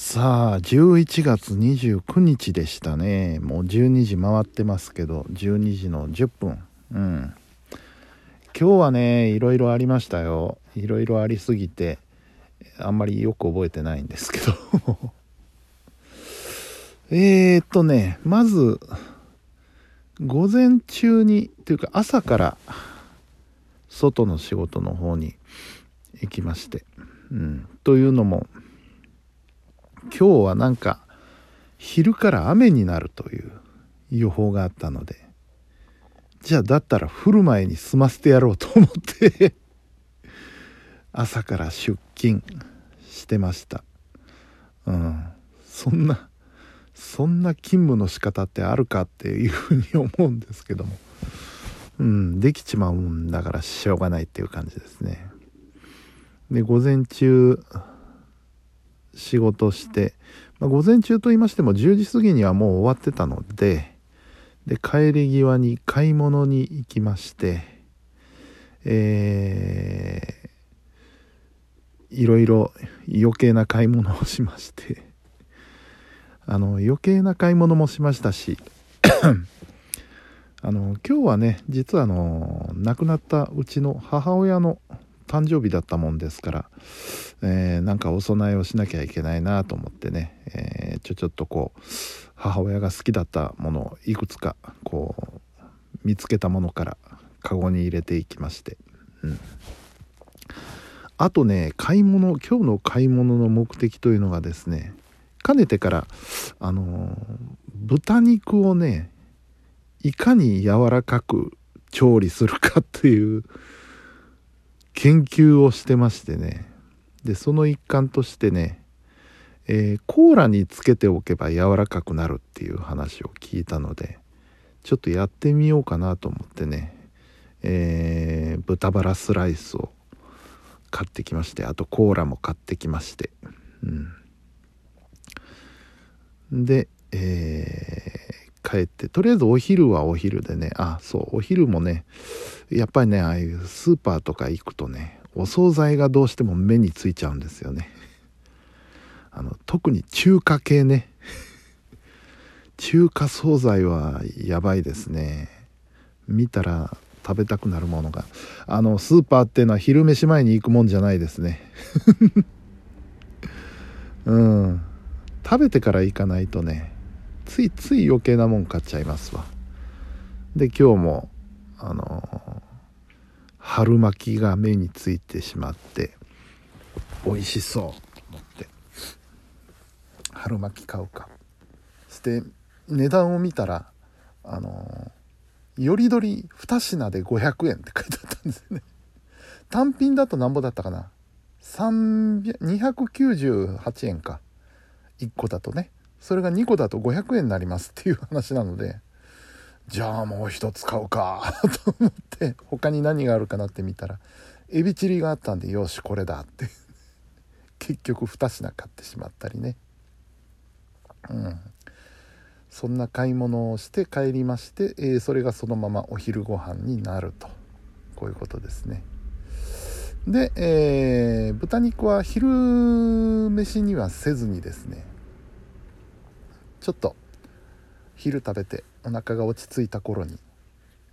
さあ11月29日でしたね。もう12時回ってますけど12時の10分。うん。今日はねいろいろありましたよ。いろいろありすぎてあんまりよく覚えてないんですけど。えーっとねまず午前中にというか朝から外の仕事の方に行きまして。うん。というのも今日はなんか昼から雨になるという予報があったのでじゃあだったら降る前に済ませてやろうと思って 朝から出勤してました。うん。そんなそんな勤務の仕方ってあるかっていうふうに思うんですけども。うん。できちまうんだからしょうがないっていう感じですね。で午前中仕事して、まあ、午前中と言いましても10時過ぎにはもう終わってたのでで帰り際に買い物に行きましてえー、いろいろ余計な買い物をしましてあの余計な買い物もしましたし あの今日はね実はあの亡くなったうちの母親の誕生日だったもんですから、えー、なんかお供えをしなきゃいけないなと思ってね、えー、ちょちょっとこう母親が好きだったものをいくつかこう見つけたものからカゴに入れていきまして、うん、あとね買い物今日の買い物の目的というのがですねかねてからあのー、豚肉をねいかに柔らかく調理するかっていう研究をしてましてね。でその一環としてね、えー、コーラにつけておけば柔らかくなるっていう話を聞いたのでちょっとやってみようかなと思ってね、えー、豚バラスライスを買ってきましてあとコーラも買ってきまして、うん、で、えー、帰ってとりあえずお昼はお昼でねあそうお昼もねやっぱりねああいうスーパーとか行くとねお惣菜がどうしても目についちゃうんですよね。あの特に中華系ね。中華惣菜はやばいですね。見たら食べたくなるものが。あのスーパーっていうのは昼飯前に行くもんじゃないですね。うん。食べてから行かないとねついつい余計なもん買っちゃいますわ。で今日もあの春巻きが目についてしまって美味しそうと思って。春巻き買うか。して値段を見たらあのよりどり2品で500円って書いてあったんですよね。単品だとなんぼだったかな？298円か。1個だとね。それが2個だと500円になりますっていう話なのでじゃあもう一つ買うか。と思って他に何があるかなって見たらエビチリがあったんでよしこれだって。結局2品買ってしまったりね。うん。そんな買い物をして帰りまして、えー、それがそのままお昼ご飯になると。こういうことですね。で、えー、豚肉は昼飯にはせずにですねちょっと昼食べてお腹が落ち着いた頃に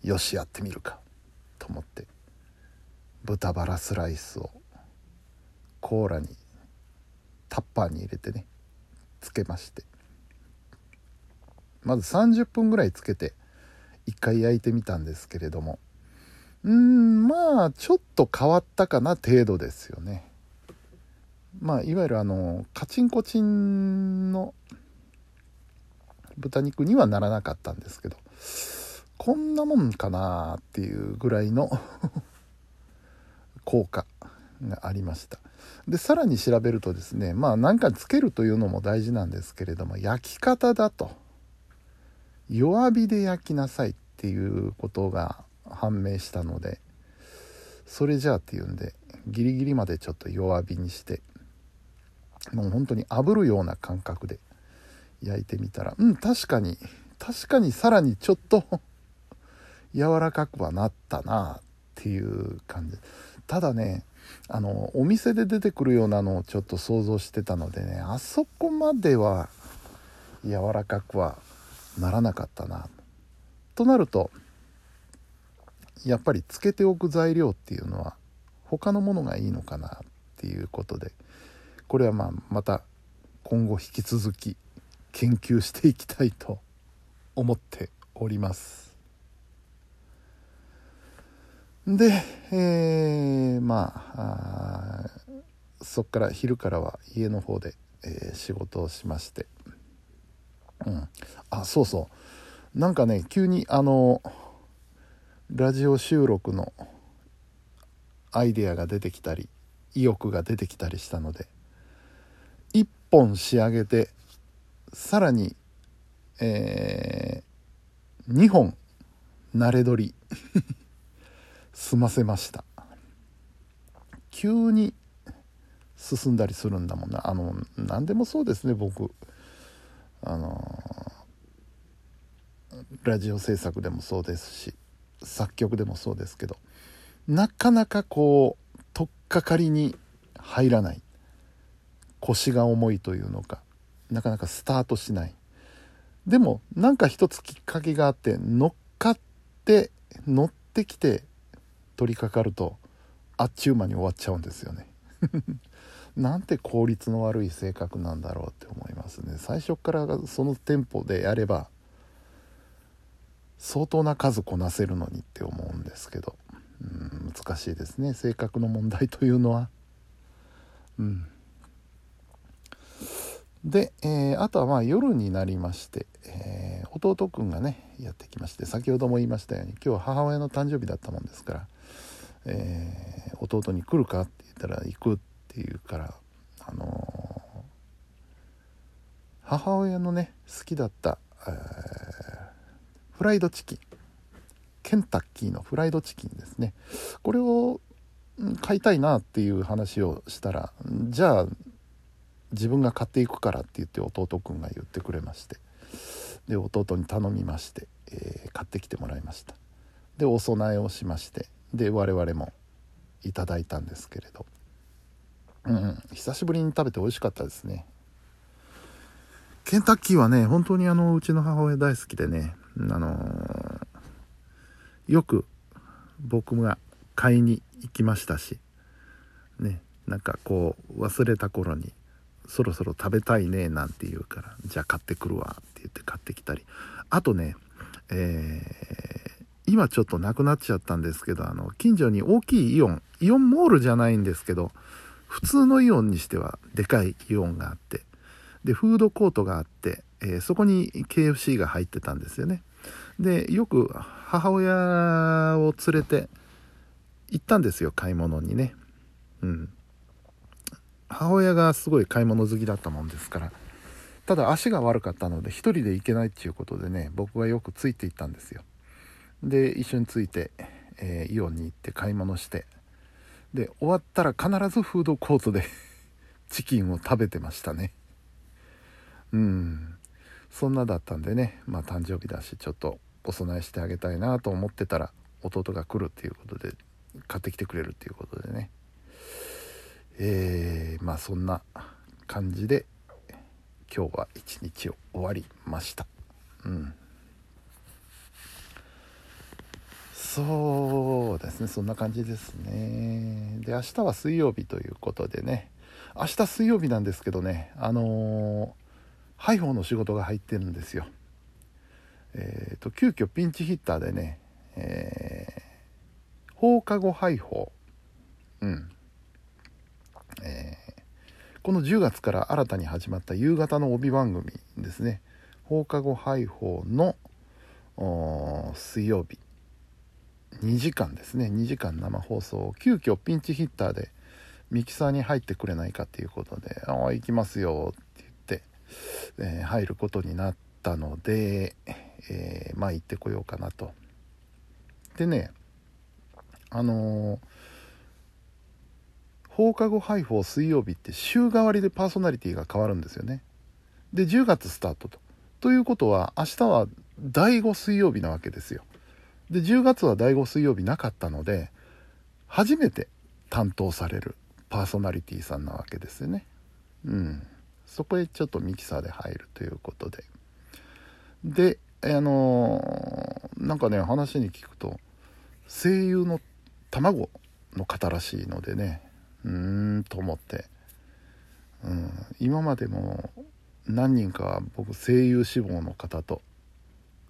よしやってみるかと思って豚バラスライスをコーラにタッパーに入れてねつけましてまず30分ぐらいつけて一回焼いてみたんですけれどもうんまあちょっと変わったかな程度ですよね。まあいわゆるあのカチンコチンの豚肉にはならなかったんですけどこんなもんかなっていうぐらいの 効果がありました。でさらに調べるとですねまあ何かつけるというのも大事なんですけれども焼き方だと弱火で焼きなさいっていうことが判明したのでそれじゃあっていうんでギリギリまでちょっと弱火にしてもう本当に炙るような感覚で焼いてみたら。うん確かに。確かにさらにちょっと 柔らかくはなったなっていう感じ。ただねあのお店で出てくるようなのをちょっと想像してたのでねあそこまでは柔らかくはならなかったな。となるとやっぱりつけておく材料っていうのは他のものがいいのかなっていうことでこれはまあまた今後引き続き研究していきたいと思っております。で、えー、まあそっから昼からは家の方で、えー、仕事をしまして。うん。あそうそう。なんかね急にあのラジオ収録のアイデアが出てきたり意欲が出てきたりしたので1本仕上げてさらに、えー、2本慣れ撮り 済ませました。急に進んだりするんだもんな。あの何でもそうですね僕。あのラジオ制作でもそうですし作曲でもそうですけどなかなかこう取っかかりに入らない。腰が重いというのかなかなかスタートしない。でもなんか一つきっかけがあって乗っかって乗ってきて取り掛かるとあっちゅう間に終わっちゃうんですよね。なんて効率の悪い性格なんだろうって思いますね。最初からそのテンポでやれば相当な数こなせるのにって思うんですけど。うん難しいですね。性格の問題というのは。うん。で、えー、あとはまあ夜になりまして、えー、弟くんがねやってきまして先ほども言いましたように今日母親の誕生日だったもんですから、えー、弟に来るかって言ったら行くっていうからあの母親のね好きだった、えフライドチキンケンタッキーのフライドチキンですね。これを買いたいなっていう話をしたらじゃあ自分が買っていくからって言って弟くんが言ってくれまして。で弟に頼みまして、えー、買ってきてもらいました。でお供えをしまして。で我々もいただいたんですけれど。うん久しぶりに食べて美味しかったですね。ケンタッキーはね本当にあのうちの母親大好きでね。あのー、よく僕が買いに行きましたし。ねなんかこう忘れた頃にそろそろ食べたいねなんて言うからじゃあ買ってくるわって言って買ってきたり。あとねえー、今ちょっとなくなっちゃったんですけどあの近所に大きいイオンイオンモールじゃないんですけど普通のイオンにしてはでかいイオンがあってでフードコートがあって、えー、そこに KFC が入ってたんですよね。でよく母親を連れて行ったんですよ買い物にね。うん。母親がすごい買い物好きだったもんですからただ足が悪かったので1人で行けないっていうことでね僕がよくついて行ったんですよ。で一緒について、えー、イオンに行って買い物してで終わったら必ずフードコートで チキンを食べてましたね。うん。そんなだったんでねまあ誕生日だしちょっとお供えしてあげたいなと思ってたら弟が来るっていうことで買ってきてくれるっていうことでね。えー、まあそんな感じで今日は一日を終わりました。うん。そうですねそんな感じですね。で明日は水曜日ということでね。明日水曜日なんですけどねあのー、ハイフォーの仕事が入ってるんですよ。えっ、ー、と急遽ピンチヒッターでねえー、放課後ハイフォーうん、この10月から新たに始まった夕方の帯番組ですね。放課後ハイホーの水曜日。2時間ですね。2時間生放送を急遽ピンチヒッターでミキサーに入ってくれないかっていうことで「ああ行きますよ」って言って、えー、入ることになったので、えー、まあ行ってこようかなと。でねあのー放課後配布水曜日って週替わりでパーソナリティが変わるんですよね。で10月スタートと。ということは明日は第5水曜日なわけですよ。で10月は第5水曜日なかったので初めて担当されるパーソナリティさんなわけですよね。うん、そこへちょっとミキサーで入るということでであのー、なんかね話に聞くと声優の卵の方らしいのでねうーんと思って、うん、今までも何人か僕声優志望の方と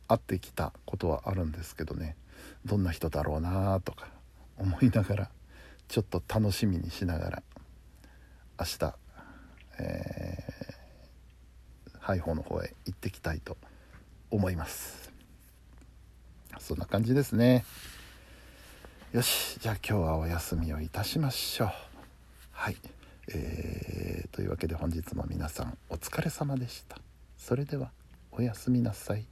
会ってきたことはあるんですけどね。どんな人だろうなとか思いながらちょっと楽しみにしながら明日、えー、ハイホーの方へ行ってきたいと思います。そんな感じですね。よしじゃあ今日はお休みをいたしましょう。はい。えー、というわけで本日も皆さんお疲れ様でした。それではおやすみなさい。